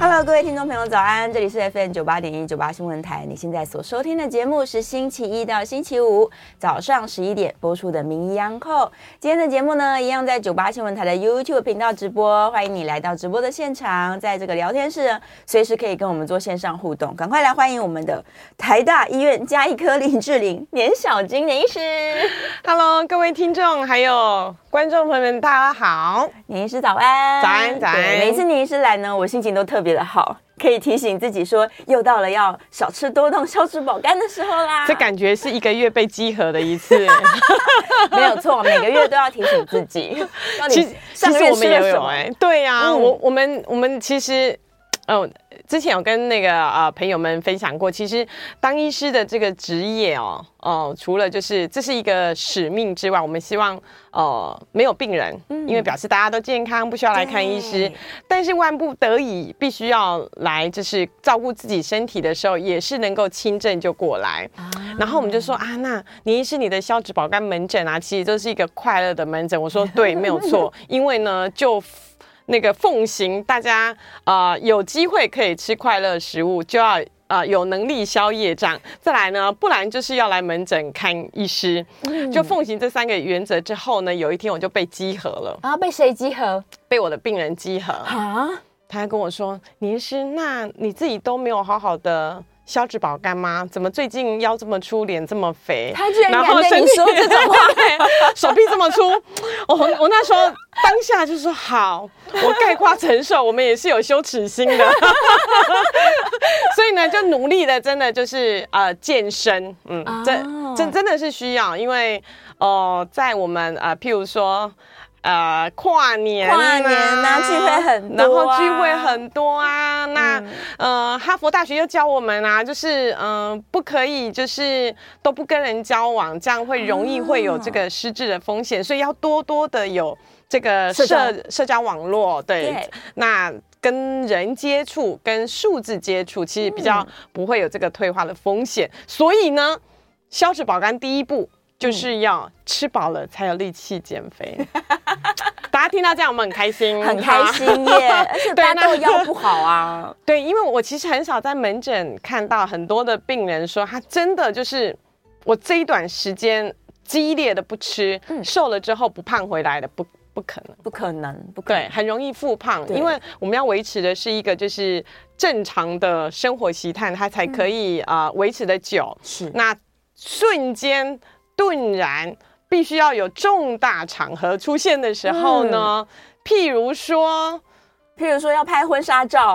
Hello，各位听众朋友，早安！这里是 FM 九八点一九八新闻台。你现在所收听的节目是星期一到星期五早上十一点播出的《名医央叩》。今天的节目呢，一样在九八新闻台的 YouTube 频道直播，欢迎你来到直播的现场，在这个聊天室，随时可以跟我们做线上互动。赶快来欢迎我们的台大医院加医科林志玲年小金年医师。Hello，各位听众还有观众朋友们，大家好，年医师早安，早安，早安。每次年医师来呢，我心情都特别的好，可以提醒自己说，又到了要少吃多动、消脂保肝的时候啦。这感觉是一个月被集合的一次，没有错，每个月都要提醒自己。其实，其实我们也有哎，对呀、啊，嗯、我我们我们其实，哦。之前有跟那个呃朋友们分享过，其实当医师的这个职业哦，哦、呃，除了就是这是一个使命之外，我们希望呃没有病人，因为表示大家都健康，不需要来看医师。但是万不得已必须要来，就是照顾自己身体的时候，也是能够轻症就过来。然后我们就说啊，那你医师你的消脂保肝门诊啊，其实都是一个快乐的门诊。我说对，没有错，因为呢就。那个奉行，大家啊、呃、有机会可以吃快乐食物，就要啊、呃、有能力消业障。再来呢，不然就是要来门诊看医师。嗯、就奉行这三个原则之后呢，有一天我就被集合了。啊，被谁集合？被我的病人集合。啊？他还跟我说：“年医师，那你自己都没有好好的。”消脂保肝吗？怎么最近腰这么粗，脸这么肥？他居然敢跟你说这种话，手臂这么粗。我我那时候当下就说好，我概括承受。我们也是有羞耻心的，所以呢，就努力的，真的就是呃健身，嗯，这真真的是需要，因为哦、呃，在我们呃，譬如说。呃，跨年、啊，跨年啊，聚会很多、啊，然后聚会很多啊。那、嗯、呃，哈佛大学又教我们啊，就是嗯、呃，不可以就是都不跟人交往，这样会容易会有这个失智的风险，哦、所以要多多的有这个社社交，社交网络。对，对那跟人接触，跟数字接触，其实比较不会有这个退化的风险。嗯、所以呢，消脂保肝第一步。就是要吃饱了才有力气减肥，大家听到这样我们很开心，很开心 耶！而且大家都 腰不好啊。对，因为我其实很少在门诊看到很多的病人说他真的就是我这一段时间激烈的不吃，嗯、瘦了之后不胖回来的，不不可能，不可能，不可能，对，很容易复胖，因为我们要维持的是一个就是正常的生活习惯，它才可以啊、嗯呃、维持的久。是，那瞬间。顿然必须要有重大场合出现的时候呢，嗯、譬如说，譬如说要拍婚纱照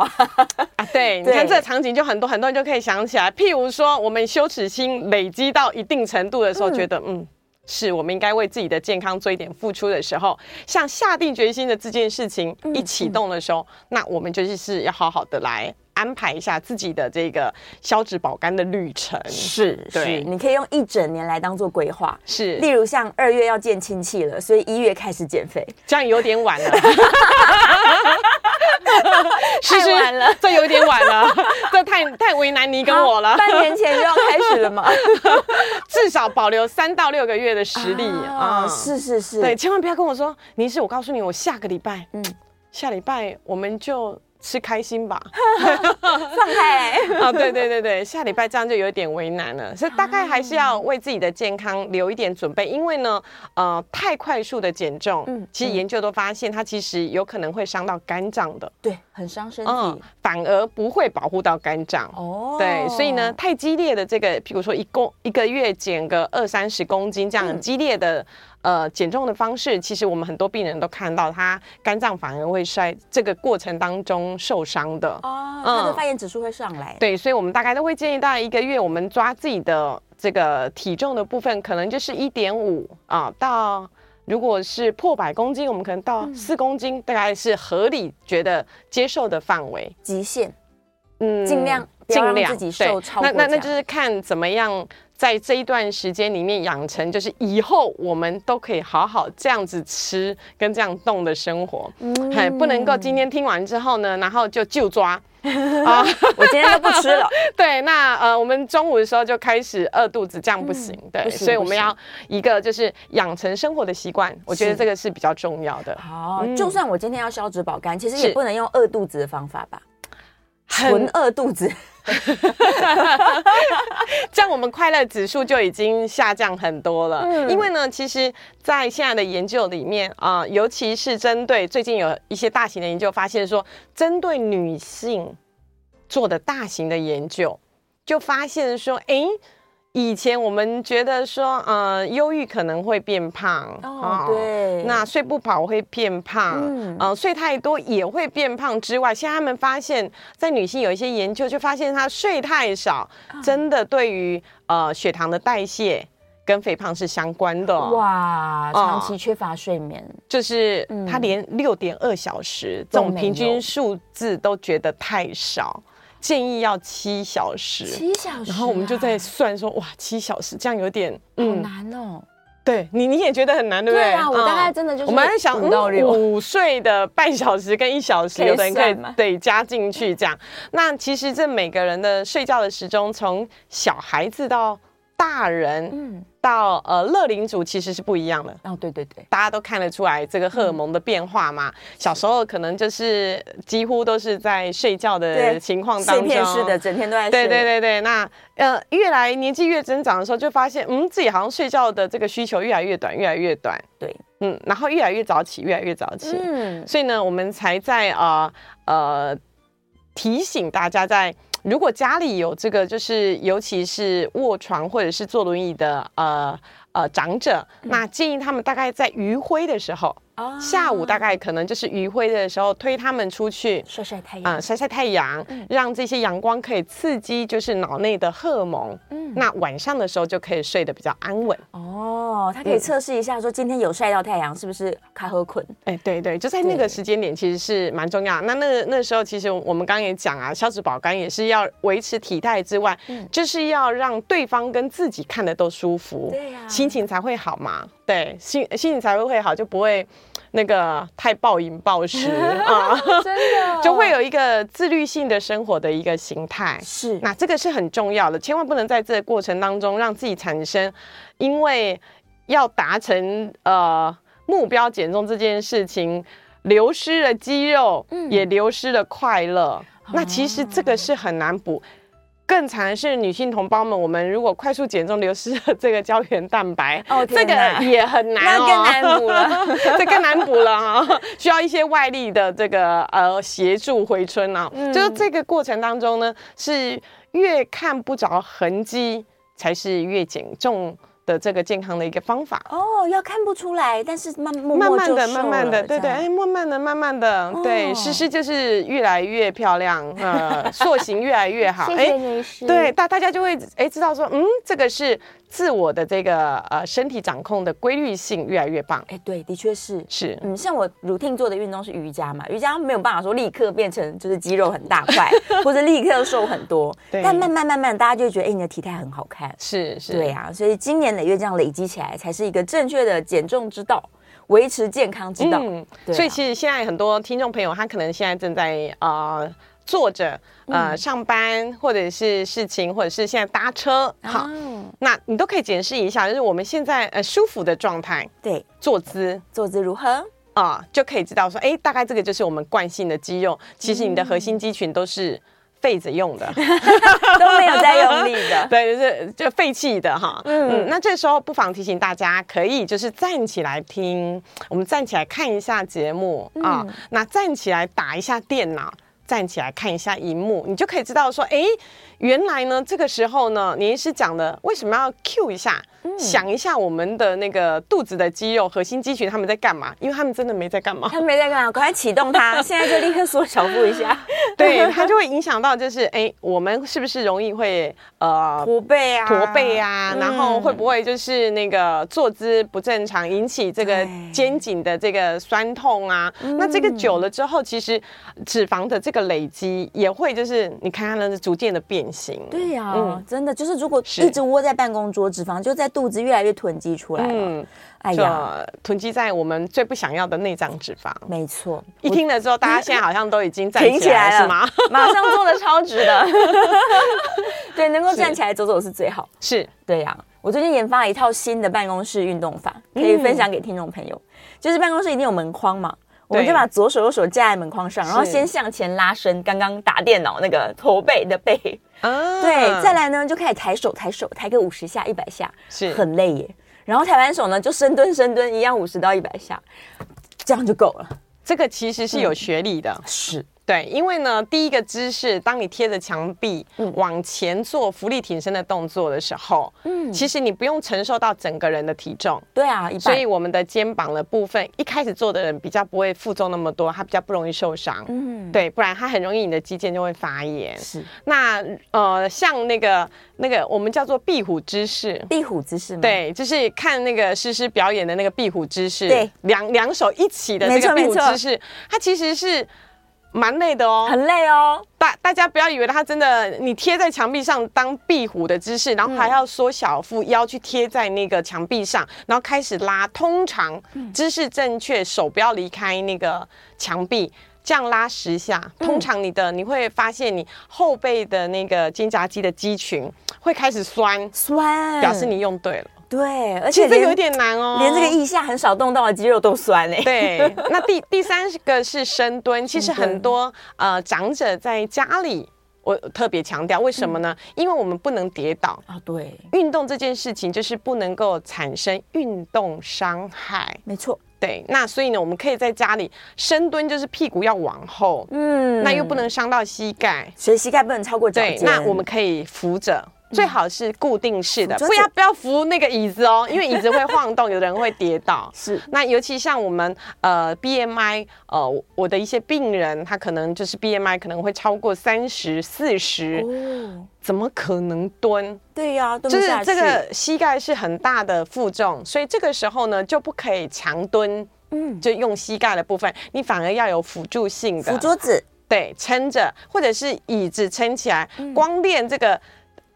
啊，对，你看这个场景就很多很多人就可以想起来。譬如说，我们羞耻心累积到一定程度的时候，嗯、觉得嗯，是我们应该为自己的健康做一点付出的时候，像下定决心的这件事情一启动的时候，嗯嗯、那我们就是要好好的来。安排一下自己的这个消脂保肝的旅程，是，对。是，你可以用一整年来当做规划，是。例如像二月要见亲戚了，所以一月开始减肥，这样有点晚了，太晚了，这有点晚了，这太太为难你跟我了。半年前就要开始了嘛，至少保留三到六个月的实力。啊，嗯、是是是，对，千万不要跟我说，你是我告诉你，我下个礼拜，嗯，下礼拜我们就。吃开心吧，放开啊！对对对对，下礼拜这样就有点为难了，所以大概还是要为自己的健康留一点准备，因为呢，呃，太快速的减重，嗯，其实研究都发现它其实有可能会伤到肝脏的，对，很伤身体，嗯，反而不会保护到肝脏哦。对，所以呢，太激烈的这个，譬如说一公一个月减个二三十公斤这样激烈的。呃，减重的方式，其实我们很多病人都看到，他肝脏反而会衰这个过程当中受伤的。哦，他的发炎指数会上来。对，所以我们大概都会建议，大概一个月我们抓自己的这个体重的部分，可能就是一点五啊，到如果是破百公斤，我们可能到四公斤，大概是合理觉得接受的范围，极限，嗯，尽量。尽量自己瘦超那那就是看怎么样在这一段时间里面养成，就是以后我们都可以好好这样子吃跟这样动的生活，还、嗯、不能够今天听完之后呢，然后就就抓。啊！我今天就不吃了。对，那呃，我们中午的时候就开始饿肚子，这样不行。嗯、对，所以我们要一个就是养成生活的习惯，我觉得这个是比较重要的。好，嗯、就算我今天要消脂保肝，其实也不能用饿肚子的方法吧？纯饿肚子，这样我们快乐指数就已经下降很多了。嗯、因为呢，其实，在现在的研究里面啊、呃，尤其是针对最近有一些大型的研究发现说，针对女性做的大型的研究，就发现说，哎。以前我们觉得说，呃，忧郁可能会变胖，哦，对，那睡不饱会变胖，嗯，呃，睡太多也会变胖之外，现在他们发现，在女性有一些研究，就发现她睡太少，真的对于呃血糖的代谢跟肥胖是相关的。哇，长期缺乏睡眠，呃、就是她连六点二小时这种平均数字都觉得太少。建议要七小时，七小时，然后我们就在算说，哇，七小时这样有点，嗯，好难哦。对你，你也觉得很难，对不对？对啊，我大概真的就是我们在想，午睡的半小时跟一小时，有的人可以对加进去这样。那其实这每个人的睡觉的时钟，从小孩子到大人，嗯。到呃，乐龄组其实是不一样的哦，对对对，大家都看得出来这个荷尔蒙的变化嘛。嗯、小时候可能就是几乎都是在睡觉的情况当中，碎片式的，整天都在睡。对对对对，那呃，越来年纪越增长的时候，就发现嗯，自己好像睡觉的这个需求越来越短，越来越短。对，嗯，然后越来越早起，越来越早起。嗯，所以呢，我们才在啊呃，呃提醒大家在。如果家里有这个，就是尤其是卧床或者是坐轮椅的呃呃长者，那建议他们大概在余晖的时候。Oh. 下午大概可能就是余晖的时候，推他们出去晒晒太阳啊，晒晒太阳，嗯、让这些阳光可以刺激就是脑内的荷尔蒙。嗯，那晚上的时候就可以睡得比较安稳。哦，他可以测试一下，说今天有晒到太阳是不是卡喝困？哎，对对，就在那个时间点，其实是蛮重要。那那那时候，其实我们刚刚也讲啊，消脂保肝也是要维持体态之外，嗯，就是要让对方跟自己看的都舒服，对呀、啊，心情才会好嘛。对，心心情才会会好，就不会那个太暴饮暴食 啊，真的就会有一个自律性的生活的一个形态。是，那这个是很重要的，千万不能在这个过程当中让自己产生，因为要达成呃目标减重这件事情，流失了肌肉，嗯、也流失了快乐。那其实这个是很难补。更惨的是，女性同胞们，我们如果快速减重流失了这个胶原蛋白，哦，这个也很难哦，那更难补了，这更难补了啊，需要一些外力的这个呃协助回春啊。嗯，就是这个过程当中呢，是越看不着痕迹，才是越减重的这个健康的一个方法。哦，要看不出来，但是慢慢慢慢的、慢慢的，对对，哎，慢慢的、慢慢的，对，诗诗就是越来越漂亮，呃，塑形越来越好，哎，对，大大家就会哎知道说，嗯，这个是。自我的这个呃身体掌控的规律性越来越棒，哎，对，的确是。是，嗯，像我 routine 做的运动是瑜伽嘛，瑜伽没有办法说立刻变成就是肌肉很大块，或者立刻瘦很多，但慢慢慢慢大家就会觉得，哎，你的体态很好看，是是，对啊，所以经年累月这样累积起来，才是一个正确的减重之道，维持健康之道。嗯，啊、所以其实现在很多听众朋友，他可能现在正在啊。呃坐着，呃，上班或者是事情，或者是现在搭车，好，那你都可以检视一下，就是我们现在呃舒服的状态，对，坐姿，坐姿如何？啊，就可以知道说，哎，大概这个就是我们惯性的肌肉，其实你的核心肌群都是废着用的，都没有在用力的，对，就是就废弃的哈，嗯，那这时候不妨提醒大家，可以就是站起来听，我们站起来看一下节目啊，那站起来打一下电脑。站起来看一下荧幕，你就可以知道说，哎，原来呢，这个时候呢，年医师讲的为什么要 cue 一下想一下我们的那个肚子的肌肉、核心肌群他们在干嘛？因为他们真的没在干嘛，他们没在干嘛，赶快启动它，现在就立刻缩小腹一下。对，它就会影响到，就是哎，我们是不是容易会呃驼背啊？驼背啊，然后会不会就是那个坐姿不正常，引起这个肩颈的这个酸痛啊？那这个久了之后，其实脂肪的这个累积也会就是你看它的逐渐的变形。对呀，嗯，真的就是如果一直窝在办公桌，脂肪就在肚子越来越囤积出来了。嗯，哎呀，囤积在我们最不想要的内脏脂肪。没错，一听了之后，大家现在好像都已经站起来了，是吗？马上做的超值的。对，能够站起来走走是最好。是，对呀。我最近研发了一套新的办公室运动法，可以分享给听众朋友。就是办公室一定有门框嘛。我们就把左手右手架在门框上，然后先向前拉伸，刚刚打电脑那个驼背的背，啊，对，再来呢就开始抬手，抬手抬个五十下、一百下，是。很累耶。然后抬完手呢，就深蹲，深蹲一样五十到一百下，这样就够了。这个其实是有学历的，嗯、是。对，因为呢，第一个姿势，当你贴着墙壁往前做浮力挺身的动作的时候，嗯，其实你不用承受到整个人的体重，对啊，所以我们的肩膀的部分，一开始做的人比较不会负重那么多，他比较不容易受伤，嗯，对，不然他很容易你的肌腱就会发炎。是，那呃，像那个那个我们叫做壁虎姿势，壁虎姿势吗？对，就是看那个诗诗表演的那个壁虎姿势，对，两两手一起的那个壁虎姿势，它其实是。蛮累的哦，很累哦。大大家不要以为它真的，你贴在墙壁上当壁虎的姿势，然后还要缩小腹腰去贴在那个墙壁上，然后开始拉。通常姿势正确，手不要离开那个墙壁，这样拉十下，通常你的你会发现你后背的那个肩胛肌的肌群会开始酸酸，表示你用对了。对，而且这有点难哦，连这个腋下很少动到的肌肉都酸哎。对，那第第三个是深蹲，其实很多呃长者在家里，我特别强调，为什么呢？因为我们不能跌倒啊。对，运动这件事情就是不能够产生运动伤害。没错，对，那所以呢，我们可以在家里深蹲，就是屁股要往后，嗯，那又不能伤到膝盖，所以膝盖不能超过脚尖。对，那我们可以扶着。最好是固定式的，不要不要扶那个椅子哦，因为椅子会晃动，有的人会跌倒。是，那尤其像我们呃 BMI 呃我的一些病人，他可能就是 BMI 可能会超过三十四十，怎么可能蹲？对呀、啊，就是这个膝盖是很大的负重，所以这个时候呢就不可以强蹲，嗯，就用膝盖的部分，你反而要有辅助性的。扶桌子，对，撑着或者是椅子撑起来，光练这个。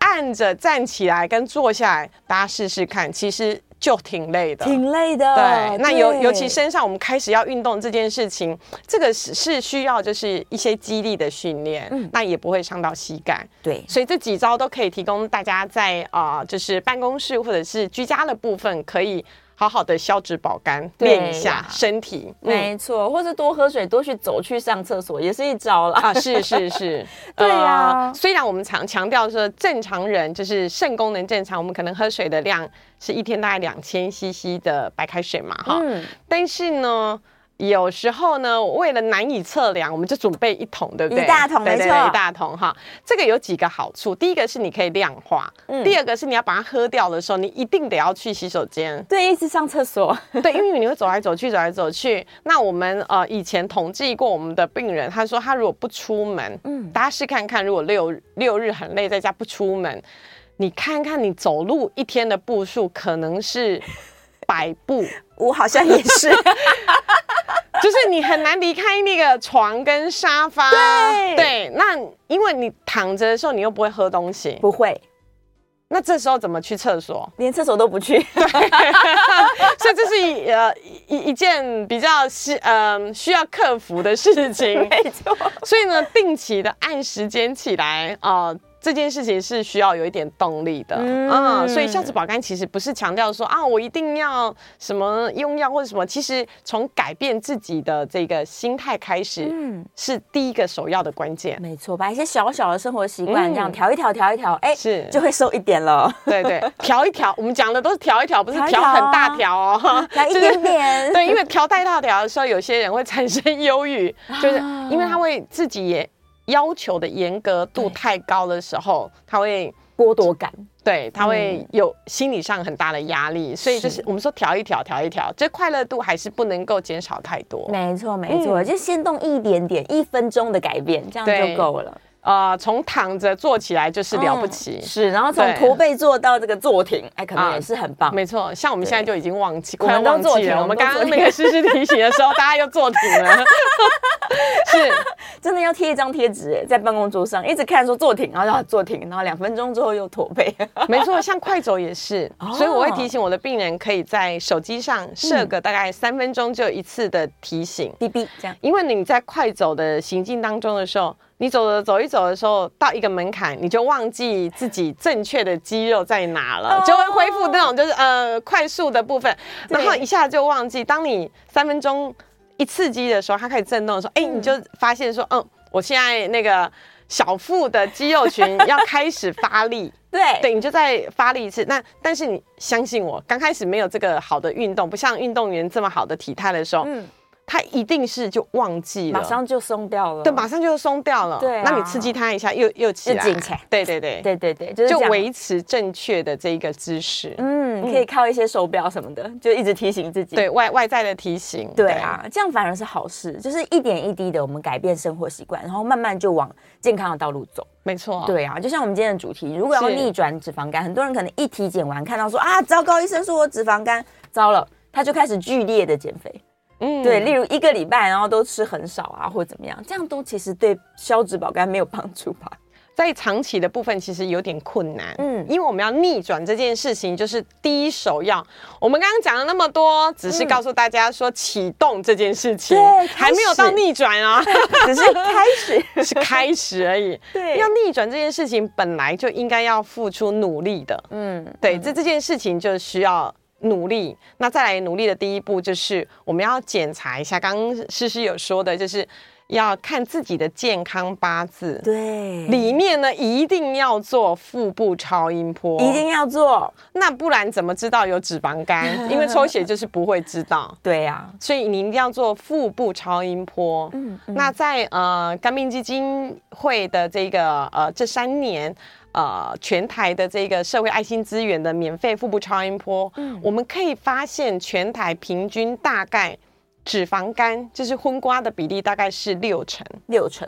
按着站起来跟坐下来，大家试试看，其实就挺累的，挺累的。对，那尤尤其身上我们开始要运动这件事情，这个是是需要就是一些肌力的训练，嗯，那也不会伤到膝盖。对，所以这几招都可以提供大家在啊、呃，就是办公室或者是居家的部分可以。好好的消脂保肝，练一下身体，没错，或是多喝水，多去走去上厕所，也是一招啦。啊，是是是，对呀。虽然我们常强调说正常人就是肾功能正常，我们可能喝水的量是一天大概两千 CC 的白开水嘛，哈，嗯，但是呢。有时候呢，为了难以测量，我们就准备一桶，对不对？一大桶，没错，一大桶哈。这个有几个好处，第一个是你可以量化，嗯，第二个是你要把它喝掉的时候，你一定得要去洗手间，对，一直上厕所，对，因为你会走来走去，走来走去。那我们呃以前统计过我们的病人，他说他如果不出门，嗯，大家试看看，如果六六日很累，在家不出门，你看看你走路一天的步数可能是百步，我好像也是。就是你很难离开那个床跟沙发，对对。那因为你躺着的时候，你又不会喝东西，不会。那这时候怎么去厕所？连厕所都不去。对，所以这是一呃一一件比较需呃需要克服的事情。没错。所以呢，定期的按时间起来啊。呃这件事情是需要有一点动力的，嗯，嗯，所以孝子保肝其实不是强调说啊，我一定要什么用药或者什么，其实从改变自己的这个心态开始，嗯，是第一个首要的关键。没错，把一些小小的生活习惯这样调一调，调一调，哎，是就会瘦一点了。对对，调一调，我们讲的都是调一调，不是调很大条哦，调一点点。对，因为调太大条的时候，有些人会产生忧郁，就是因为他会自己也。要求的严格度太高的时候，他会剥夺感，对，他会有心理上很大的压力，嗯、所以就是我们说调一调，调一调，这快乐度还是不能够减少太多。没错，没错，嗯、就先动一点点，一分钟的改变，这样就够了。呃，从躺着坐起来就是了不起，嗯、是，然后从驼背坐到这个坐挺，哎，可能也是很棒。没错，像我们现在就已经忘记，快要忘记了。我们刚刚那个诗诗提醒的时候，大家又坐挺了。是，真的要贴一张贴纸，在办公桌上一直看说坐挺，然后要坐挺，然后两分钟之后又驼背。没错，像快走也是，所以我会提醒我的病人，可以在手机上设个大概三分钟就一次的提醒，哔哔这样，因为你在快走的行进当中的时候。你走着走一走的时候，到一个门槛，你就忘记自己正确的肌肉在哪了，就会恢复那种就是呃快速的部分，然后一下就忘记。当你三分钟一刺激的时候，它开始震动的时候，哎，你就发现说，嗯，我现在那个小腹的肌肉群要开始发力，对对，你就再发力一次。那但是你相信我，刚开始没有这个好的运动，不像运动员这么好的体态的时候，嗯。他一定是就忘记了，马上就松掉了。对，马上就松掉了。对，那你刺激他一下，又又起来。紧起来。对对对对对对，就维持正确的这一个姿势。嗯，可以靠一些手表什么的，就一直提醒自己。对外外在的提醒。对啊，这样反而是好事，就是一点一滴的我们改变生活习惯，然后慢慢就往健康的道路走。没错。对啊，就像我们今天的主题，如果要逆转脂肪肝，很多人可能一体检完看到说啊，糟糕，医生说我脂肪肝，糟了，他就开始剧烈的减肥。嗯，对，例如一个礼拜，然后都吃很少啊，或者怎么样，这样都其实对消脂保肝没有帮助吧？在长期的部分，其实有点困难。嗯，因为我们要逆转这件事情，就是第一首要我们刚刚讲了那么多，只是告诉大家说启动这件事情，对，还没有到逆转啊，只是开始，是开始而已。对，要逆转这件事情，本来就应该要付出努力的。嗯，对，这这件事情就需要。努力，那再来努力的第一步就是我们要检查一下，刚刚诗诗有说的，就是要看自己的健康八字。对，里面呢一定要做腹部超音波，一定要做，那不然怎么知道有脂肪肝？因为抽血就是不会知道。对呀、啊，所以你一定要做腹部超音波。嗯，嗯，那在呃肝病基金会的这个呃这三年。呃，全台的这个社会爱心资源的免费腹部超音波，嗯，我们可以发现全台平均大概脂肪肝就是荤瓜的比例大概是六成，六成，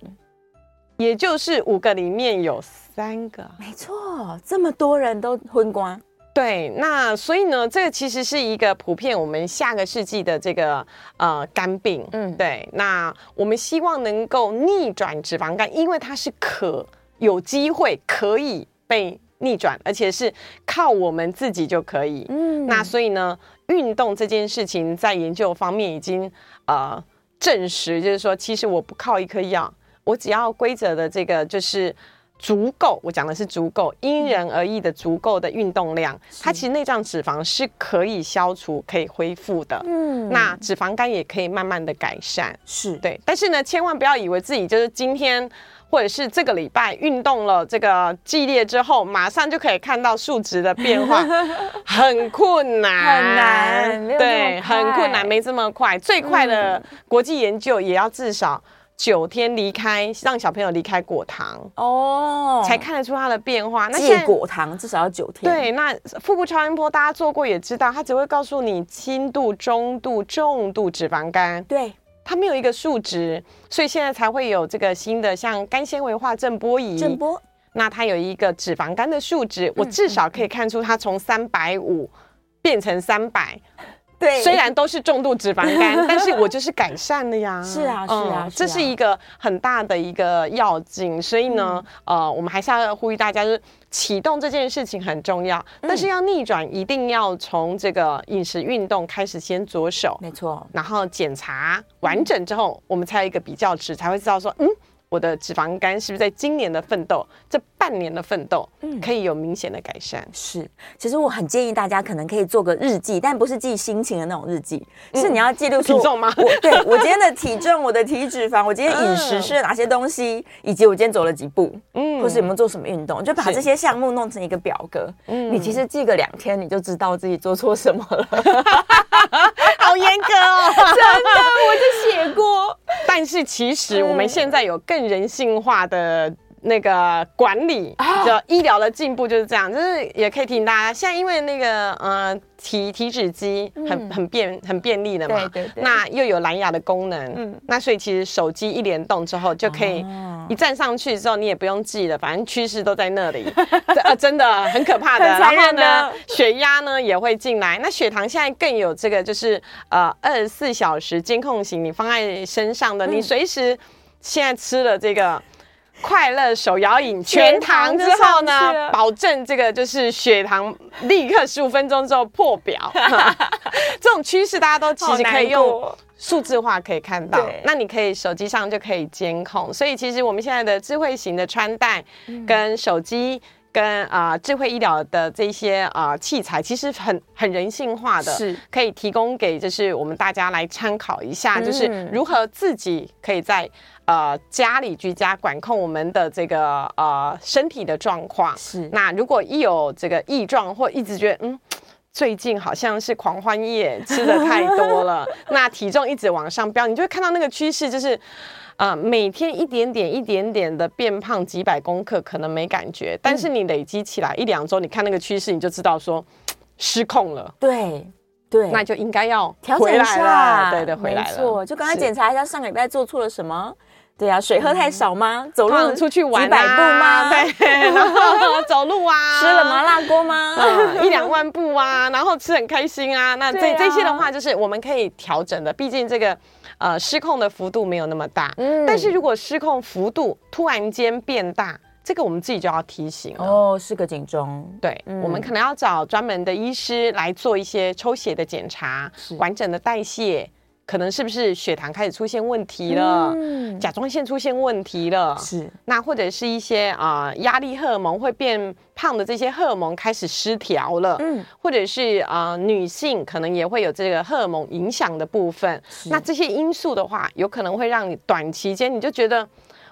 也就是五个里面有三个，没错，这么多人都昏瓜，对，那所以呢，这个其实是一个普遍我们下个世纪的这个呃肝病，嗯，对，那我们希望能够逆转脂肪肝，因为它是可。有机会可以被逆转，而且是靠我们自己就可以。嗯，那所以呢，运动这件事情在研究方面已经呃证实，就是说，其实我不靠一颗药，我只要规则的这个就是足够，我讲的是足够，因人而异的足够的运动量，它其实内脏脂肪是可以消除、可以恢复的。嗯，那脂肪肝也可以慢慢的改善。是对，但是呢，千万不要以为自己就是今天。或者是这个礼拜运动了这个激烈之后，马上就可以看到数值的变化，很困难，很难，对，很困难，没这么快。最快的国际研究也要至少九天离开，让小朋友离开果糖哦，才看得出它的变化。那戒果糖至少要九天。对，那腹部超音波大家做过也知道，它只会告诉你轻度、中度、重度脂肪肝。对。它没有一个数值，所以现在才会有这个新的像肝纤维化震波仪。震波，那它有一个脂肪肝的数值，我至少可以看出它从三百五变成三百。对，虽然都是重度脂肪肝，但是我就是改善了呀。是啊，是啊，这是一个很大的一个要紧。所以呢，呃，我们还是要呼吁大家，就是启动这件事情很重要，但是要逆转，一定要从这个饮食运动开始先着手。没错，然后检查完整之后，我们才有一个比较值，才会知道说，嗯。我的脂肪肝是不是在今年的奋斗，这半年的奋斗，嗯，可以有明显的改善？是，其实我很建议大家可能可以做个日记，但不是记心情的那种日记，是你要记录体重吗？我对我今天的体重、我的体脂肪、我今天饮食吃了哪些东西，以及我今天走了几步，嗯，或是有没有做什么运动，就把这些项目弄成一个表格。嗯，你其实记个两天，你就知道自己做错什么了。好严格哦，真的，我就写过。但是其实我们现在有更人性化的那个管理，就医疗的进步就是这样，就是也可以提醒大家，现在因为那个呃体体脂机很很便很便利的嘛，对对对，那又有蓝牙的功能，嗯，那所以其实手机一联动之后就可以一站上去之后你也不用记了，反正趋势都在那里，呃真的很可怕的。然后呢，血压呢也会进来，那血糖现在更有这个就是呃二十四小时监控型，你放在身上的，你随时现在吃了这个。快乐手摇饮全糖之后呢，保证这个就是血糖立刻十五分钟之后破表。这种趋势大家都其实可以用数字化可以看到。那你可以手机上就可以监控。所以其实我们现在的智慧型的穿戴跟手机跟啊、呃、智慧医疗的这些啊、呃、器材，其实很很人性化的，是可以提供给就是我们大家来参考一下，就是如何自己可以在。呃，家里居家管控我们的这个呃身体的状况是。那如果一有这个异状，或一直觉得嗯，最近好像是狂欢夜吃的太多了，那体重一直往上飙，你就会看到那个趋势，就是呃每天一点点一点点的变胖几百公克，可能没感觉，但是你累积起来一两周，你看那个趋势，你就知道说失控了。对对，那就应该要调整一下。对对，回来了。没错，就刚才检查一下上个礼拜做错了什么。对啊，水喝太少吗？嗯、走路出去玩几百步吗？对，然后 走路啊，吃了麻辣锅吗？嗯、一两万步啊，然后吃很开心啊。那这、啊、这些的话，就是我们可以调整的。毕竟这个呃失控的幅度没有那么大。嗯。但是如果失控幅度突然间变大，这个我们自己就要提醒。哦，是个警钟。对、嗯，我们可能要找专门的医师来做一些抽血的检查，完整的代谢。可能是不是血糖开始出现问题了？嗯、甲状腺出现问题了？是。那或者是一些啊、呃、压力荷尔蒙会变胖的这些荷尔蒙开始失调了？嗯。或者是啊、呃、女性可能也会有这个荷尔蒙影响的部分。那这些因素的话，有可能会让你短期间你就觉得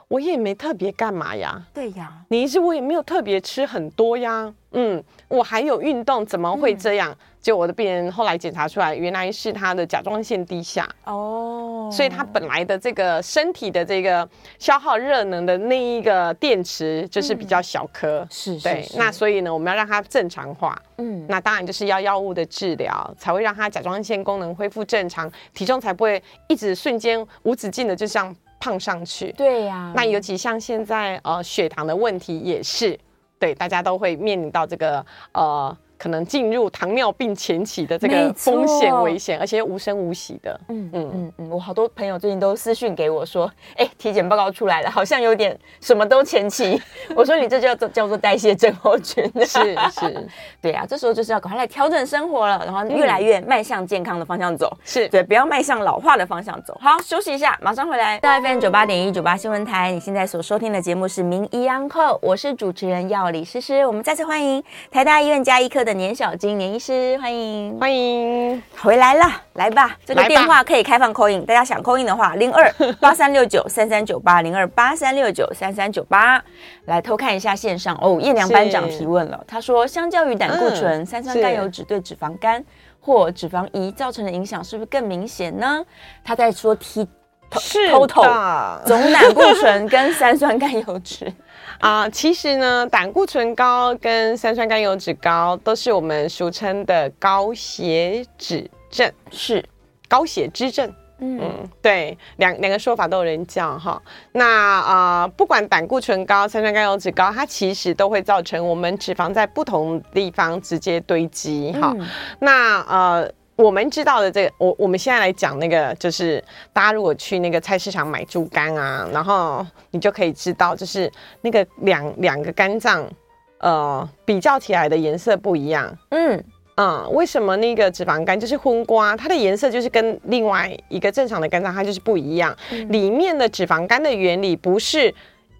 我也没特别干嘛呀？对呀。你一直我也没有特别吃很多呀。嗯。我还有运动，怎么会这样？嗯就我的病人后来检查出来，原来是他的甲状腺低下哦，所以他本来的这个身体的这个消耗热能的那一个电池就是比较小颗，是、嗯、对是是是。那所以呢，我们要让它正常化，嗯，那当然就是要药物的治疗，才会让他甲状腺功能恢复正常，体重才不会一直瞬间无止境的就像胖上去。对呀、啊，那尤其像现在呃血糖的问题也是，对，大家都会面临到这个呃。可能进入糖尿病前期的这个风险危险，而且无声无息的。嗯嗯嗯嗯，我好多朋友最近都私讯给我说，哎、欸，体检报告出来了，好像有点什么都前期。我说你这叫做叫做代谢症候群。是是，对啊，这时候就是要赶快来调整生活了，然后越来越迈向健康的方向走。是对，不要迈向老化的方向走。好，休息一下，马上回来。大 FM 九八点一九八新闻台，你现在所收听的节目是名医央叩，我是主持人药理诗诗。我们再次欢迎台大医院加医科的年小金年医师，欢迎欢迎回来了，来吧，这个电话可以开放 call in，大家想 call in 的话，零二八三六九三三九八零二八三六九三三九八，来偷看一下线上哦。叶良班长提问了，他说，相较于胆固醇，三酸甘油脂对脂肪肝或脂肪胰造成的影响是不是更明显呢？他在说 T total 总胆固醇跟三酸甘油酯。啊、呃，其实呢，胆固醇高跟三酸甘油酯高都是我们俗称的高血脂症，是高血脂症。嗯，嗯对，两两个说法都有人叫哈。那啊、呃，不管胆固醇高、三酸甘油酯高，它其实都会造成我们脂肪在不同地方直接堆积哈、嗯。那呃。我们知道的这个，我我们现在来讲那个，就是大家如果去那个菜市场买猪肝啊，然后你就可以知道，就是那个两两个肝脏，呃，比较起来的颜色不一样。嗯嗯，为什么那个脂肪肝就是荤瓜，它的颜色就是跟另外一个正常的肝脏它就是不一样。嗯。里面的脂肪肝的原理不是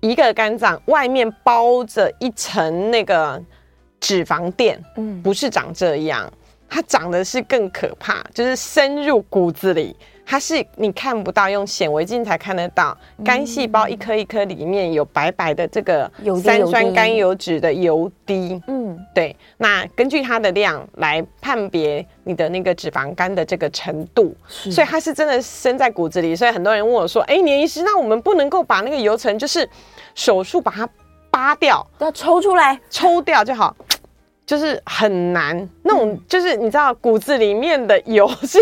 一个肝脏外面包着一层那个脂肪垫，嗯，不是长这样。它长得是更可怕，就是深入骨子里，它是你看不到，用显微镜才看得到。肝细胞一颗一颗里面有白白的这个三酸甘油酯的油滴。嗯，对。那根据它的量来判别你的那个脂肪肝的这个程度，所以它是真的深在骨子里。所以很多人问我说：“哎，年医师，那我们不能够把那个油层就是手术把它扒掉，要抽出来，抽掉就好。”就是很难，那种就是你知道骨子里面的油是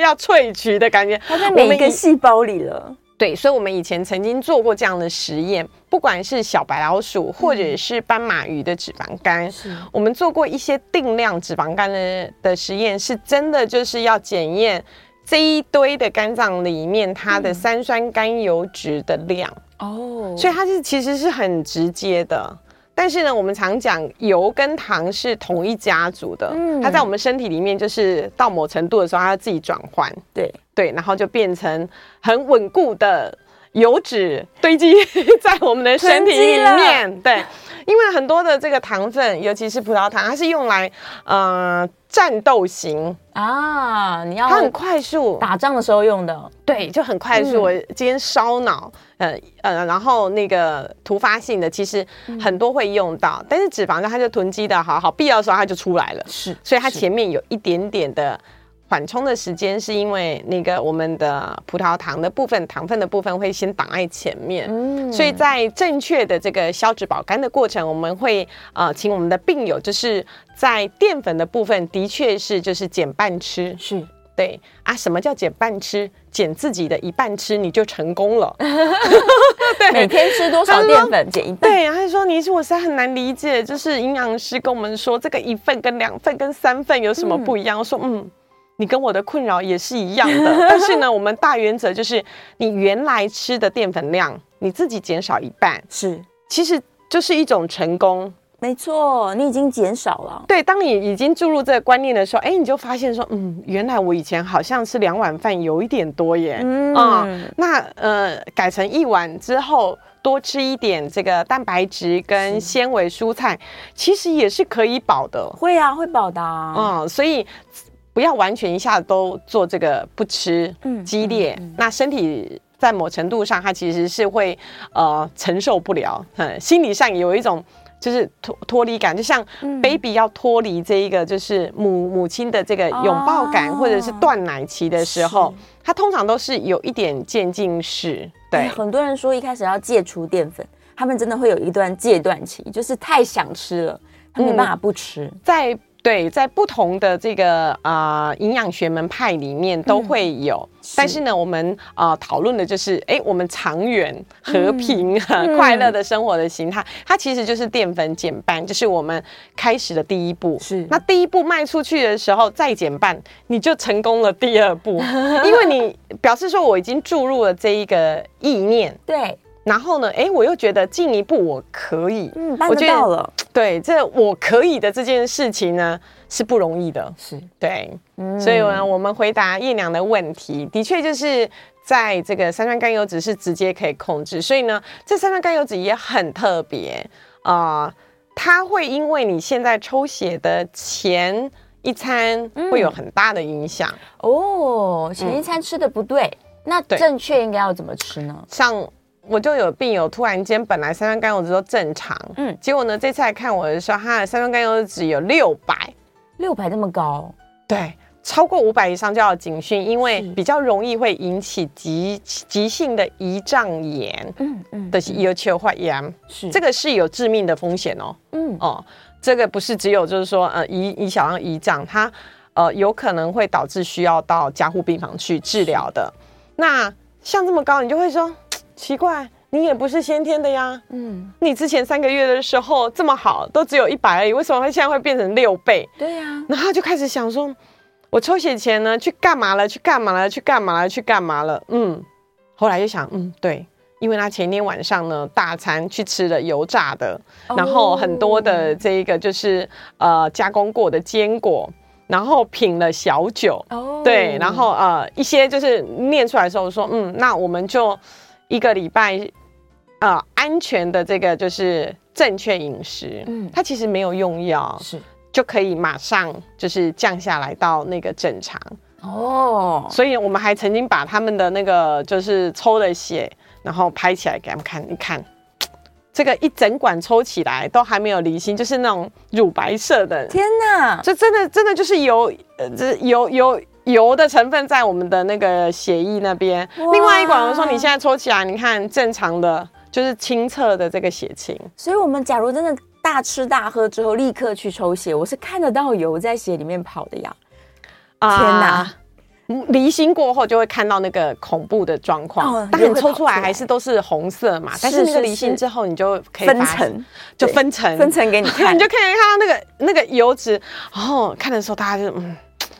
要萃取的感觉，它在每一个细胞里了。对，所以我们以前曾经做过这样的实验，不管是小白老鼠或者是斑马鱼的脂肪肝，是。我们做过一些定量脂肪肝的的实验，是真的就是要检验这一堆的肝脏里面它的三酸甘油脂的量。哦，所以它是其实是很直接的。但是呢，我们常讲油跟糖是同一家族的，嗯，它在我们身体里面就是到某程度的时候，它要自己转换，对。对，然后就变成很稳固的油脂堆积 在我们的身体里面，对，因为很多的这个糖分，尤其是葡萄糖，它是用来呃战斗型啊，你要它很快速打仗的时候用的，对，就很快速。嗯，我今天烧脑。呃呃，然后那个突发性的其实很多会用到，嗯、但是脂肪呢，它就囤积的好好，必要的时候它就出来了。是，所以它前面有一点点的缓冲的时间，是因为那个我们的葡萄糖的部分、糖分的部分会先挡在前面。嗯，所以在正确的这个消脂保肝的过程，我们会呃请我们的病友，就是在淀粉的部分，的确是就是减半吃。是。对啊，什么叫减半吃？减自己的一半吃，你就成功了。对，每天吃多少淀粉减一半？对，他说你是我实在很难理解，就是营养师跟我们说，这个一份跟两份跟三份有什么不一样？我、嗯、说嗯，你跟我的困扰也是一样的，但是呢，我们大原则就是你原来吃的淀粉量，你自己减少一半，是，其实就是一种成功。没错，你已经减少了。对，当你已经注入这个观念的时候，哎，你就发现说，嗯，原来我以前好像吃两碗饭有一点多耶。嗯，嗯那呃，改成一碗之后，多吃一点这个蛋白质跟纤维蔬菜，其实也是可以饱的。会啊，会饱的啊。嗯，所以不要完全一下子都做这个不吃，嗯，激烈，嗯嗯嗯、那身体在某程度上，它其实是会呃承受不了，嗯，心理上有一种。就是脱脱离感，就像 baby 要脱离这一个，就是母母亲的这个拥抱感，或者是断奶期的时候，它通常都是有一点渐进式。对，很多人说一开始要戒除淀粉，他们真的会有一段戒断期，就是太想吃了，他没办法不吃。在对，在不同的这个啊营养学门派里面都会有，嗯、但是呢，我们啊讨论的就是，哎、欸，我们长远和平、嗯、快乐的生活的形态，它其实就是淀粉减半，就是我们开始的第一步。是，那第一步迈出去的时候再减半，你就成功了第二步，因为你表示说我已经注入了这一个意念。对。然后呢，哎，我又觉得进一步我可以，嗯，办得到了。对，这我可以的这件事情呢是不容易的，是对。嗯，所以呢，我们回答叶娘的问题，的确就是在这个三酸甘油脂是直接可以控制。所以呢，这三酸甘油脂也很特别啊，呃，它会因为你现在抽血的前一餐会有很大的影响，嗯，哦。前一餐吃的不对，嗯，那正确应该要怎么吃呢？像。我就有病友突然间本来三酸甘油酯都正常，嗯，结果呢这次来看我的时候，他的三酸甘油酯有六百，六百那么高，对，超过五百以上就要警讯，因为比较容易会引起急急性的胰脏炎，嗯嗯的有球化炎，是。这个是有致命的风险哦，嗯。哦，这个不是只有就是说呃胰胰小让胰脏，它呃有可能会导致需要到加护病房去治疗的。那像这么高，你就会说。奇怪，你也不是先天的呀。嗯，你之前三个月的时候这么好，都只有一百而已，为什么会现在会变成六倍？对呀。然后就开始想说，我抽血前呢，去干嘛了？去干嘛了？去干嘛了？去干嘛了？嗯，后来就想，嗯，对，因为他前天晚上呢，大餐去吃了油炸的，然后很多的这一个就是呃加工过的坚果，然后品了小酒。哦，对，然后呃一些就是念出来的时候说，嗯，那我们就。一个礼拜，啊、呃，安全的这个就是正确饮食，嗯，它其实没有用药，是就可以马上就是降下来到那个正常。哦，所以我们还曾经把他们的那个就是抽的血，然后拍起来给他们看，你看。这个一整管抽起来都还没有离心，就是那种乳白色的。天哪，这真的真的就是有，呃，这油油油的成分在我们的那个血液那边。另外一管，我说你现在抽起来，你看正常的，就是清澈的这个血清。所以，我们假如真的大吃大喝之后立刻去抽血，我是看得到油在血里面跑的呀。天哪！呃离心过后就会看到那个恐怖的状况，但你抽出来还是都是红色嘛。但是那个离心之后，你就可以分层，就分层分层给你 看，你就可以看到那个那个油脂。然后看的时候，大家就嗯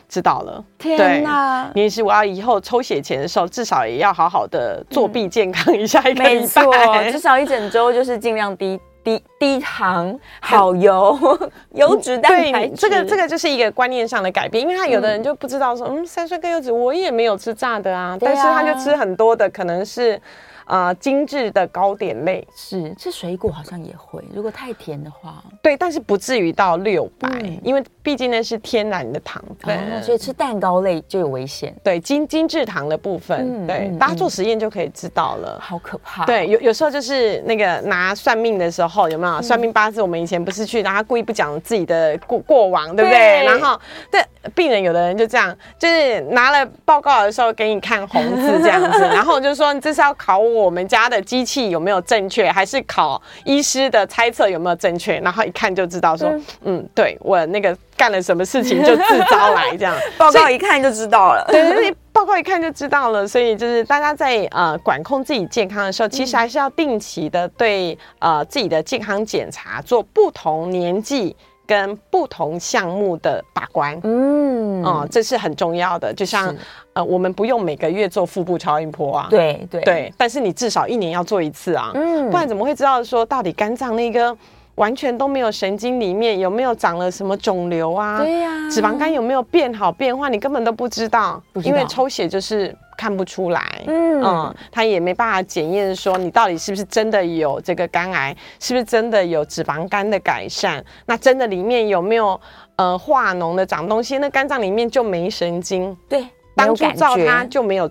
知道了。天哪！你也是，我要以后抽血前的时候，至少也要好好的作弊健康一下一个礼拜，没错，至少一整周就是尽量低。低低糖、好油、油脂蛋白质，这个这个就是一个观念上的改变，因为他有的人就不知道说，嗯，三酸甘油脂我也没有吃炸的啊，但是他就吃很多的，可能是。啊、呃，精致的糕点类是吃水果好像也会，如果太甜的话，对，但是不至于到六百、嗯，因为毕竟那是天然的糖分，哦、所以吃蛋糕类就有危险。对，精精致糖的部分，嗯、对、嗯，大家做实验就可以知道了。好可怕。对，有有时候就是那个拿算命的时候，有没有、嗯、算命八字？我们以前不是去，然后他故意不讲自己的过过往，对不对？对然后，对病人有的人就这样，就是拿了报告的时候给你看红字这样子，然后就说你这是要考我。我们家的机器有没有正确，还是考医师的猜测有没有正确？然后一看就知道说，说嗯，嗯，对我那个干了什么事情就自招来这样，报告一看就知道了。对，对，对，报告一看就知道了。所以就是大家在呃管控自己健康的时候，其实还是要定期的对呃自己的健康检查，做不同年纪。跟不同项目的把关，嗯，哦、嗯，这是很重要的。就像呃，我们不用每个月做腹部超音波啊，对对。对，但是你至少一年要做一次啊，嗯，不然怎么会知道说到底肝脏那个完全都没有神经里面有没有长了什么肿瘤啊？对呀、啊，脂肪肝有没有变好变化？你根本都不知道，知道，因为抽血就是。看不出来，嗯，嗯，他也没办法检验说你到底是不是真的有这个肝癌，是不是真的有脂肪肝的改善，那真的里面有没有呃化脓的长东西？那肝脏里面就没神经，对，当初照它就没有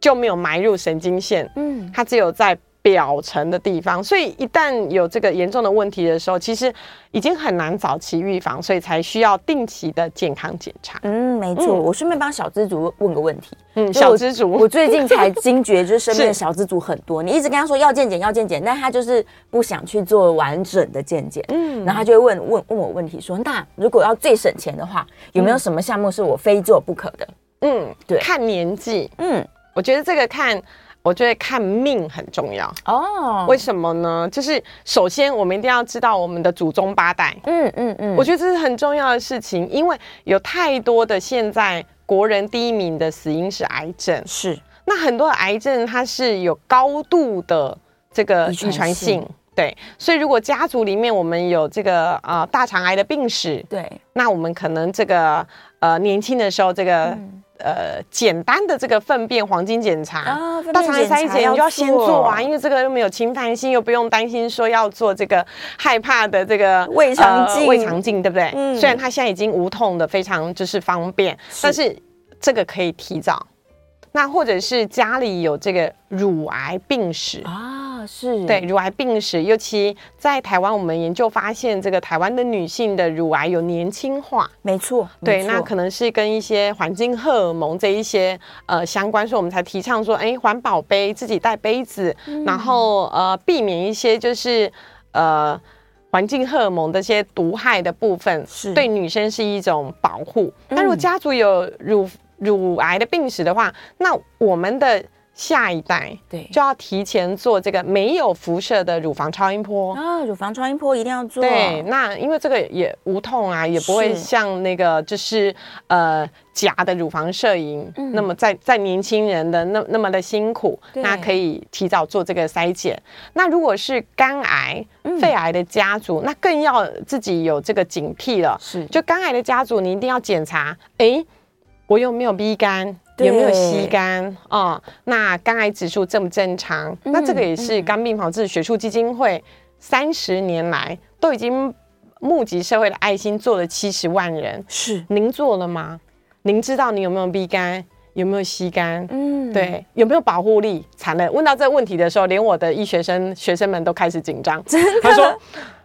就没有埋入神经线，嗯，它只有在。表层的地方，所以一旦有这个严重的问题的时候，其实已经很难早期预防，所以才需要定期的健康检查。嗯，没错。嗯、我顺便帮小资族问个问题。嗯，小资族，我最近才惊觉，就是身边的小资族很多。你一直跟他说要健检，要健检，但他就是不想去做完整的健检。嗯，然后他就会问问问我问题说，说那如果要最省钱的话，有没有什么项目是我非做不可的？嗯，对，看年纪。嗯，我觉得这个看。我觉得看命很重要哦。为什么呢？就是首先我们一定要知道我们的祖宗八代。嗯嗯嗯，我觉得这是很重要的事情，因为有太多的现在国人第一名的死因是癌症。是，那很多的癌症它是有高度的这个遗传性。对，所以如果家族里面我们有这个呃大肠癌的病史，对，那我们可能这个呃年轻的时候这个。嗯呃，简单的这个粪便黄金检查，啊、大肠癌筛检你就要先做啊，因为这个又没有侵犯性，又不用担心说要做这个害怕的这个胃肠镜，胃肠镜对不对？嗯，虽然它现在已经无痛的，非常就是方便，是，但是这个可以提早。那或者是家里有这个乳癌病史啊，是。对乳癌病史，尤其在台湾，我们研究发现，这个台湾的女性的乳癌有年轻化，没错，对，那可能是跟一些环境荷尔蒙这一些呃相关，所以我们才提倡说，哎，环保杯自己带杯子，嗯、然后呃避免一些就是呃环境荷尔蒙这些毒害的部分，是。对女生是一种保护。但如果家族有乳乳癌的病史的话，那我们的下一代对就要提前做这个没有辐射的乳房超音波啊，乳房超音波一定要做。对，那因为这个也无痛啊，也不会像那个就是呃假的乳房摄影，嗯、那么在在年轻人的那那么的辛苦，那可以提早做这个筛检。那如果是肝癌、肺癌的家族，嗯、那更要自己有这个警惕了。是，就肝癌的家族，你一定要检查，哎。我有没有 B 肝？有没有 C 肝？哦，那肝癌指数正不正常？嗯、那这个也是肝病防治学术基金会三十年来都已经募集社会的爱心做了七十万人。是，您做了吗？您知道你有没有 B 肝，有没有 C 肝？嗯，对，有没有保护力？惨了，问到这个问题的时候，连我的医学生学生们都开始紧张。他说：“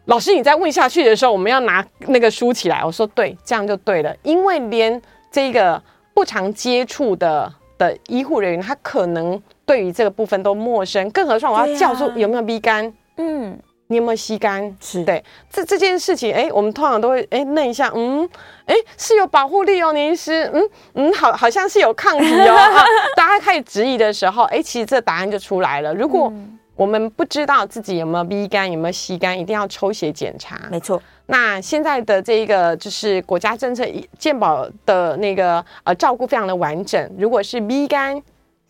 老师，你再问下去的时候，我们要拿那个书起来。”我说：“对，这样就对了，因为连这个不常接触的的医护人员，他可能对于这个部分都陌生，更何况我要叫出有没有 B 肝？嗯。”你有没有吸干？是对这这件事情，哎，我们通常都会哎问一下，嗯，哎是有保护力哦，您是嗯嗯，好好像是有抗体哦。啊、大家开始质疑的时候，哎，其实这答案就出来了。如果我们不知道自己有没有 B 肝，有没有 C 肝，一定要抽血检查。没错。那现在的这个就是国家政策，健保的那个呃照顾非常的完整。如果是 B 肝。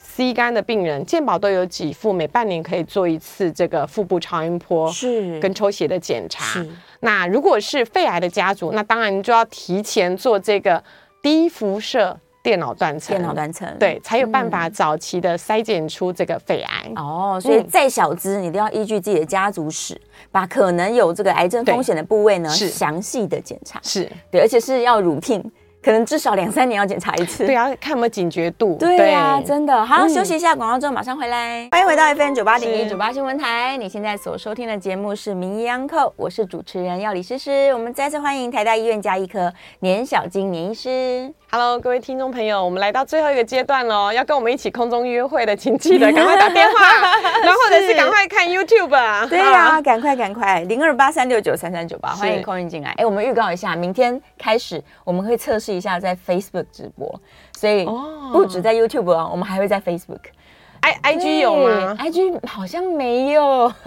C 肝的病人，健保都有给付，每半年可以做一次这个腹部超音波，是跟抽血的检查。那如果是肺癌的家族，那当然就要提前做这个低辐射电脑断层，电脑断层，对，才有办法早期的筛检出这个肺癌。嗯、哦，所以再小资，你都要依据自己的家族史，把可能有这个癌症风险的部位呢，是详细的检查。是对，而且是要 routine。可能至少两三年要检查一次，对啊，看有没有警觉度。对啊，对真的。好，嗯、休息一下广告之后马上回来。欢迎回到 FM 九八点一九八新闻台，你现在所收听的节目是《名医央叩》，我是主持人药理诗诗。我们再次欢迎台大医院加医科年小金年医师。Hello，各位听众朋友，我们来到最后一个阶段喽，要跟我们一起空中约会的，请记得赶快打电话，然后或者是赶快看 YouTube 啊。对啊，赶快赶快，零二八三六九三三九八，欢迎空运进来。哎，我们预告一下，明天开始我们会测试一下在 Facebook 直播，所以不止在 YouTube 啊，我们还会在 Facebook，I IG 有吗？IG 好像没有。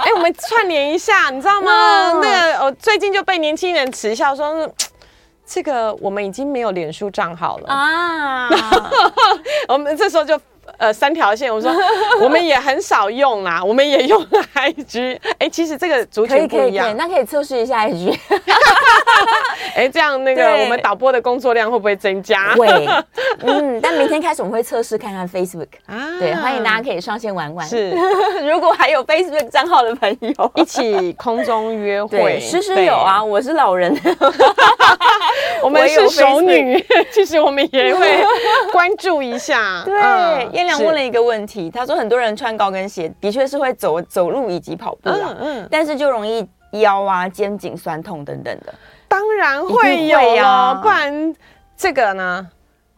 哎，我们串联一下，你知道吗？那个我最近就被年轻人耻笑说。这个我们已经没有脸书账号了啊！我们这时候就呃三条线，我说 我们也很少用啦，我们也用 IG。哎，其实这个族群不一样，那可以测试一下 IG。哎，这样那个我们导播的工作量会不会增加？会，嗯，但明天开始我们会测试看看 Facebook 啊，对，欢迎大家可以上线玩玩。是，如果还有 Facebook 账号的朋友，一起空中约会。诗诗有啊，我是老人，我们是熟女，其实我们也会关注一下。对，燕良问了一个问题，他说很多人穿高跟鞋的确是会走走路以及跑步啊，嗯，但是就容易腰啊、肩颈酸痛等等的。当然会有啊，不然这个呢，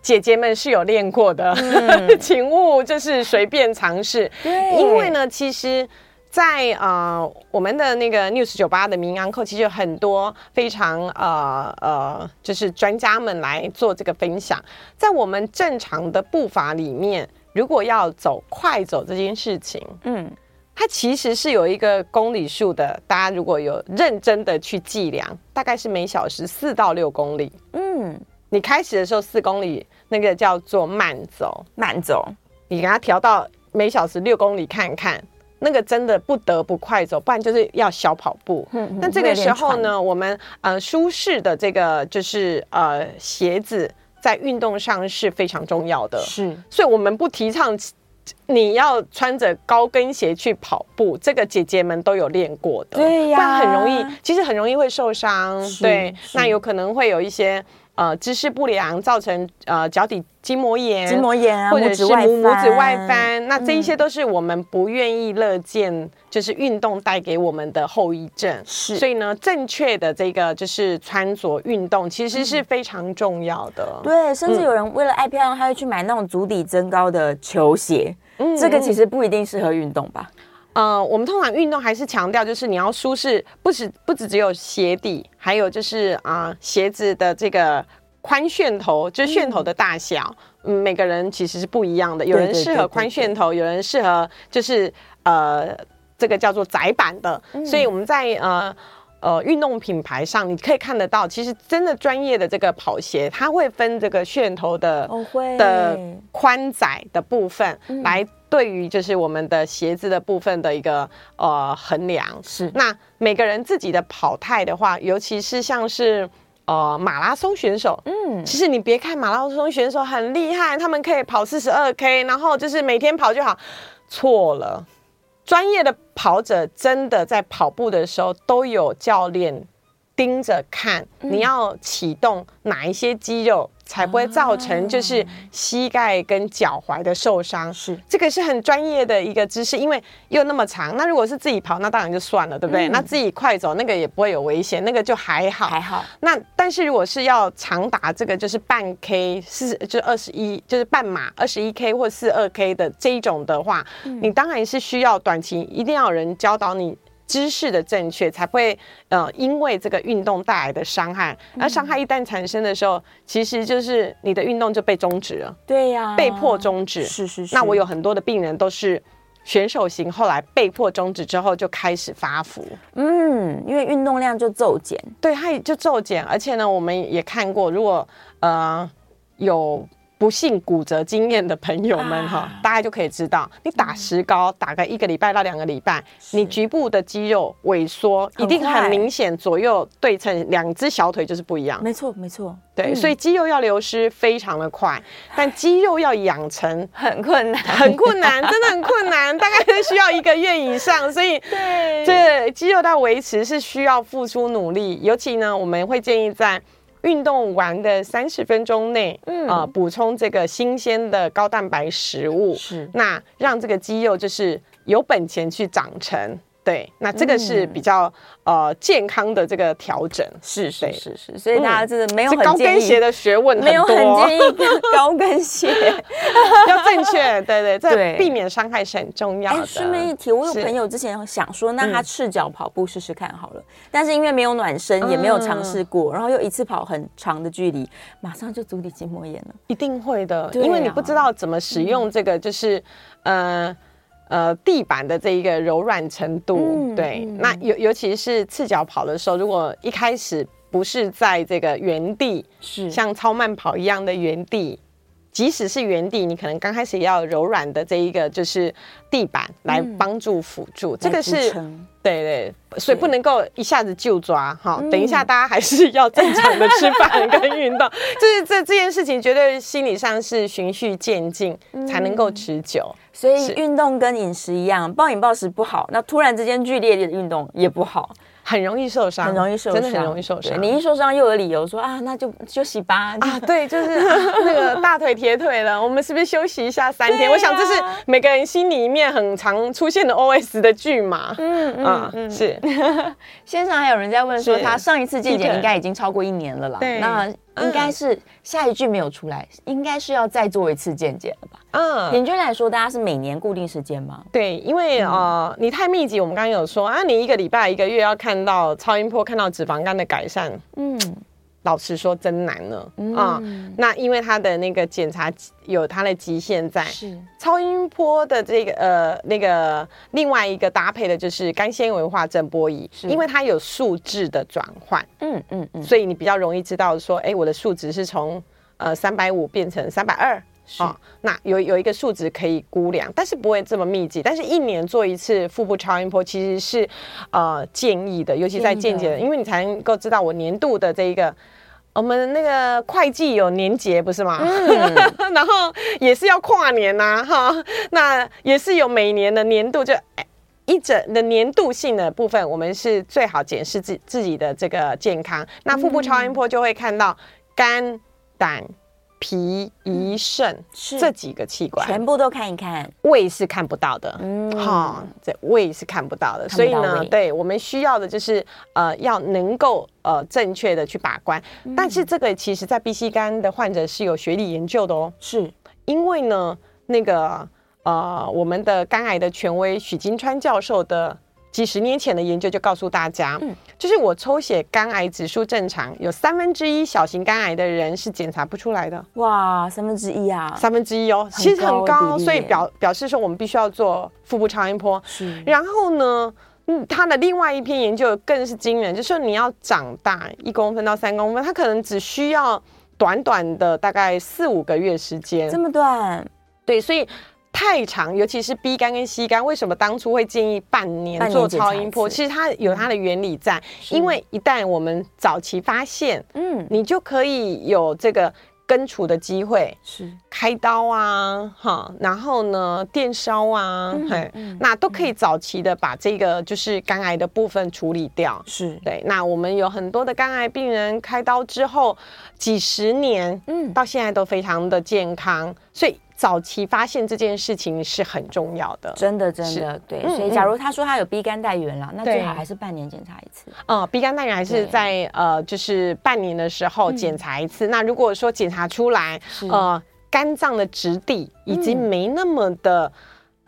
姐姐们是有练过的，嗯、请勿就是随便尝试。对，因为呢，其实在，在呃我们的那个 News 酒吧的民安课，其实有很多非常呃呃，就是专家们来做这个分享。在我们正常的步伐里面，如果要走快走这件事情，嗯。它其实是有一个公里数的，大家如果有认真的去计量，大概是每小时四到六公里。嗯，你开始的时候四公里，那个叫做慢走，慢走。你给它调到每小时六公里看看，那个真的不得不快走，不然就是要小跑步。嗯，那这个时候呢，我们呃舒适的这个就是呃鞋子在运动上是非常重要的。是，所以我们不提倡。你要穿着高跟鞋去跑步，这个姐姐们都有练过的，对呀，不然很容易，其实很容易会受伤，对，那有可能会有一些呃姿势不良，造成呃脚底。筋膜炎、筋膜炎啊，或者是拇拇指外翻，那这一些都是我们不愿意乐见，就是运动带给我们的后遗症。是，所以呢，正确的这个就是穿着运动，其实是非常重要的。对，甚至有人为了爱漂亮，他会去买那种足底增高的球鞋。嗯，这个其实不一定适合运动吧？呃，我们通常运动还是强调，就是你要舒适，不止不止只有鞋底，还有就是啊、呃，鞋子的这个。宽楦头就是楦头的大小，嗯，每个人其实是不一样的。有人适合宽楦头，有人适合就是呃这个叫做窄版的。嗯、所以我们在呃呃运动品牌上，你可以看得到，其实真的专业的这个跑鞋，它会分这个楦头的、哦、的宽窄的部分，嗯、来对于就是我们的鞋子的部分的一个呃衡量。是，那每个人自己的跑态的话，尤其是像是。呃，马拉松选手，嗯，其实你别看马拉松选手很厉害，他们可以跑四十二 K，然后就是每天跑就好，错了。专业的跑者真的在跑步的时候都有教练盯着看，你要启动哪一些肌肉，才不会造成就是膝盖跟脚踝的受伤。是，这个是很专业的一个知识，因为又那么长。那如果是自己跑，那当然就算了，对不对？嗯、那自己快走，那个也不会有危险，那个就还好，还好。那但是如果是要长达这个就是半 K 四，就是二十一，就是半马二十一 K 或四二 K 的这一种的话，嗯、你当然是需要短期一定要有人教导你。姿势的正确才不会呃，因为这个运动带来的伤害，而伤害一旦产生的时候，其实就是你的运动就被终止了。对呀，被迫终止。是是是。那我有很多的病人都是选手型，后来被迫终止之后就开始发福。嗯，因为运动量就骤减。对，它也就骤减，而且呢，我们也看过，如果呃有。不幸骨折经验的朋友们哈，啊、大家就可以知道，你打石膏打个一个礼拜到两个礼拜，你局部的肌肉萎缩一定很明显，左右对称，两只小腿就是不一样。没错，没错。对，嗯、所以肌肉要流失非常的快，但肌肉要养成 很困难，很困难，真的很困难，大概是需要一个月以上。所以，对，这肌肉要维持是需要付出努力，尤其呢，我们会建议在。运动完的三十分钟内，嗯。啊，补充这个新鲜的高蛋白食物，是。那让这个肌肉就是有本钱去长成。对，那这个是比较、嗯、呃健康的这个调整，是是是是，所以大家真的没有很建议、嗯、高跟鞋的学问很多，没有很建议高跟鞋。要正确，对对对，避免伤害是很重要的。顺便一提，我有朋友之前想说，那他赤脚跑步试试看好了，嗯、但是因为没有暖身，也没有尝试过，嗯、然后又一次跑很长的距离，马上就足底筋膜炎了，一定会的，啊、因为你不知道怎么使用这个，就是、嗯、呃。呃，地板的这一个柔软程度，嗯、对，嗯、那尤尤其是赤脚跑的时候，如果一开始不是在这个原地，是。像超慢跑一样的原地，即使是原地，你可能刚开始也要柔软的这一个就是地板来帮助辅助，嗯、这个是。对对，所以不能够一下子就抓哈。是等一下，大家还是要正常的吃饭跟运动，就是这这件事情绝对心理上是循序渐进才能够持久。所以运动跟饮食一样，暴饮暴食不好，那突然之间剧烈的运动也不好。很容易受伤，很容易受伤，真的很容易受伤。你一受伤又有理由说啊，那就休息吧。啊，对，就是、啊、那个大腿铁腿了，我们是不是休息一下三天？啊、我想这是每个人心里面很常出现的 OS 的剧嘛。嗯嗯啊，是。线上还有人在问说，他上一次健检应该已经超过一年了啦。对，那。应该是下一句没有出来，嗯、应该是要再做一次健检了吧？嗯，平均来说，大家是每年固定时间吗？对，因为呃，你太密集，我们刚刚有说啊，你一个礼拜、一个月要看到超音波，看到脂肪肝的改善，嗯。老实说，真难了啊、嗯。嗯！那因为它的那个检查有它的极限在，是。超音波的这个呃那个另外一个搭配的就是干纤维化震波仪，是。因为它有数值的转换，嗯嗯嗯，嗯。所以你比较容易知道说，哎，我的数值是从呃三百五变成三百二。是哦，那有有一个数值可以估量，但是不会这么密集。但是一年做一次腹部超音波其实是呃建议的，尤其在健检的，因为你才能够知道我年度的这一个，我们那个会计有年节不是吗？嗯、然后也是要跨年呐、啊，哈，那也是有每年的年度就一整的年度性的部分，我们是最好检视自自己的这个健康。那腹部超音波就会看到肝胆。脾、胰、肾是。这几个器官。全部都看一看，胃是看不到的，嗯，哈，这胃是看不到的，所以呢，对我们需要的就是呃，要能够呃正确的去把关。嗯、但是这个其实在 B C 肝的患者是有学历研究的哦，是。因为呢，那个呃，我们的肝癌的权威许金川教授的。几十年前的研究就告诉大家，嗯，就是我抽血肝癌指数正常，有三分之一小型肝癌的人是检查不出来的。哇，三分之一啊，三分之一哦，其实很高，所以表表示说我们必须要做腹部超音波。是，然后呢，嗯，他的另外一篇研究更是惊人，就是说你要长大一公分到三公分，他可能只需要短短的大概四五个月时间，这么短？对，所以。太长，尤其是 B 肝跟 C 肝，为什么当初会建议半年做超音波？其实它有它的原理在，嗯、因为一旦我们早期发现，嗯，你就可以有这个根除的机会，是。开刀啊，哈，然后呢，电烧啊，嗯嘿，嗯那都可以早期的把这个就是肝癌的部分处理掉。是，对，那我们有很多的肝癌病人开刀之后几十年，嗯，到现在都非常的健康，所以早期发现这件事情是很重要的。真的真的对，嗯所以假如他说他有 B 肝带原了，那最好还是半年检查一次。呃，B 肝带原还是在呃，就是半年的时候检查一次。那如果说检查出来，呃，肝脏的质地已经没那么的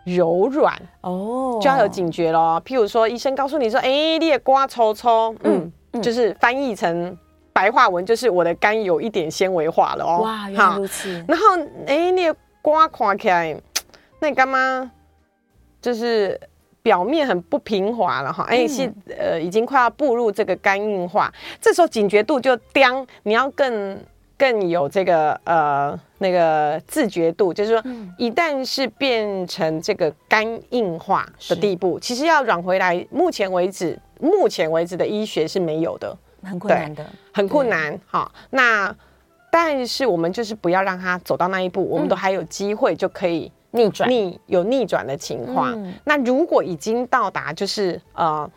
柔软哦，就要有警觉咯。譬如说，医生告诉你说，哎，你的瓜粗粗，嗯，就是翻译成白话文，就是我的肝有一点纤维化了哦。哇，原来如此。然后，哎，你的肝看起来，那你干嘛？就是。表面很不平滑了哈，哎，是呃，已经快要步入这个肝硬化，这时候警觉度就降，你要更更有这个呃那个自觉度，就是说，一旦是变成这个肝硬化的地步，其实要软回来，目前为止，目前为止的医学是没有的，很困难的，很困难。好，那但是我们就是不要让它走到那一步，我们都还有机会就可以。逆转。逆有逆转的情况，嗯、那如果已经到达就是呃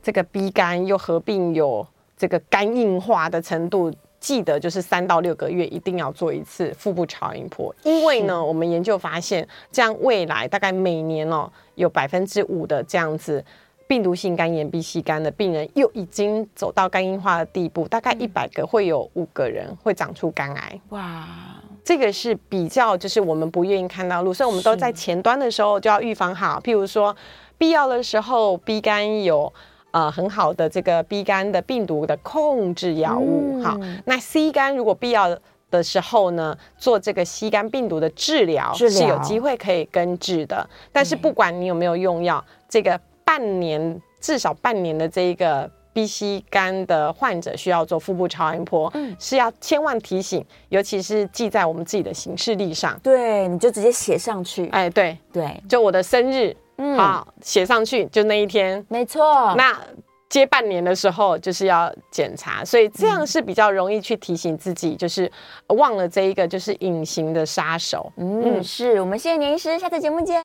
这个 B 肝又合并有这个肝硬化的程度，记得就是三到六个月一定要做一次腹部超音波，因为呢我们研究发现，这样未来大概每年哦有百分之五的这样子病毒性肝炎 B 型肝的病人又已经走到肝硬化的地步，大概一百个会有五个人会长出肝癌。哇！这个是比较，就是我们不愿意看到路，所以我们都在前端的时候就要预防好。譬如说，必要的时候，B 肝有呃很好的这个 B 肝的病毒的控制药物。好，那 C 肝如果必要的时候呢，做这个 C 肝病毒的治疗是有机会可以根治的。但是不管你有没有用药，这个半年至少半年的这一个。B C 肝的患者需要做腹部超音波，嗯，是要千万提醒，尤其是记在我们自己的行事历上。对，你就直接写上去。哎，对对，就我的生日，嗯，好，写上去，就那一天。没错。那接半年的时候就是要检查，所以这样是比较容易去提醒自己，就是忘了这一个就是隐形的杀手。嗯，嗯是我们谢谢年医师，下次节目见。